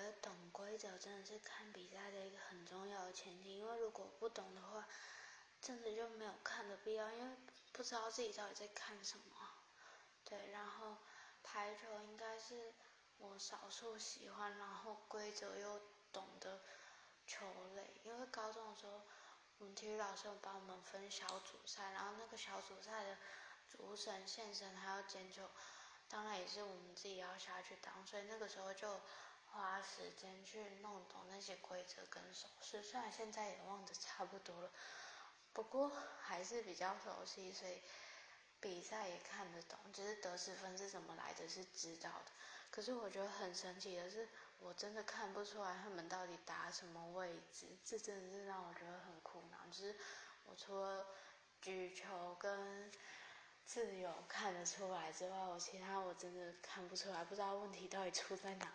得懂规则真的是看比赛的一个很重要的前提，因为如果不懂的话，真的就没有看的必要，因为不知道自己到底在看什么。对，然后排球应该是我少数喜欢，然后规则又懂的球类，因为高中的时候，我们体育老师有帮我们分小组赛，然后那个小组赛的主审、现审还有捡球，当然也是我们自己要下去当，所以那个时候就花时间去弄懂那些规则跟手势，虽然现在也忘得差不多了，不过还是比较熟悉，所以比赛也看得懂，就是得失分是怎么来的，是知道的。可是我觉得很神奇的是，我真的看不出来他们到底打什么位置，这真的是让我觉得很苦恼。就是我除了举球跟自由看得出来之外，我其他我真的看不出来，不知道问题到底出在哪。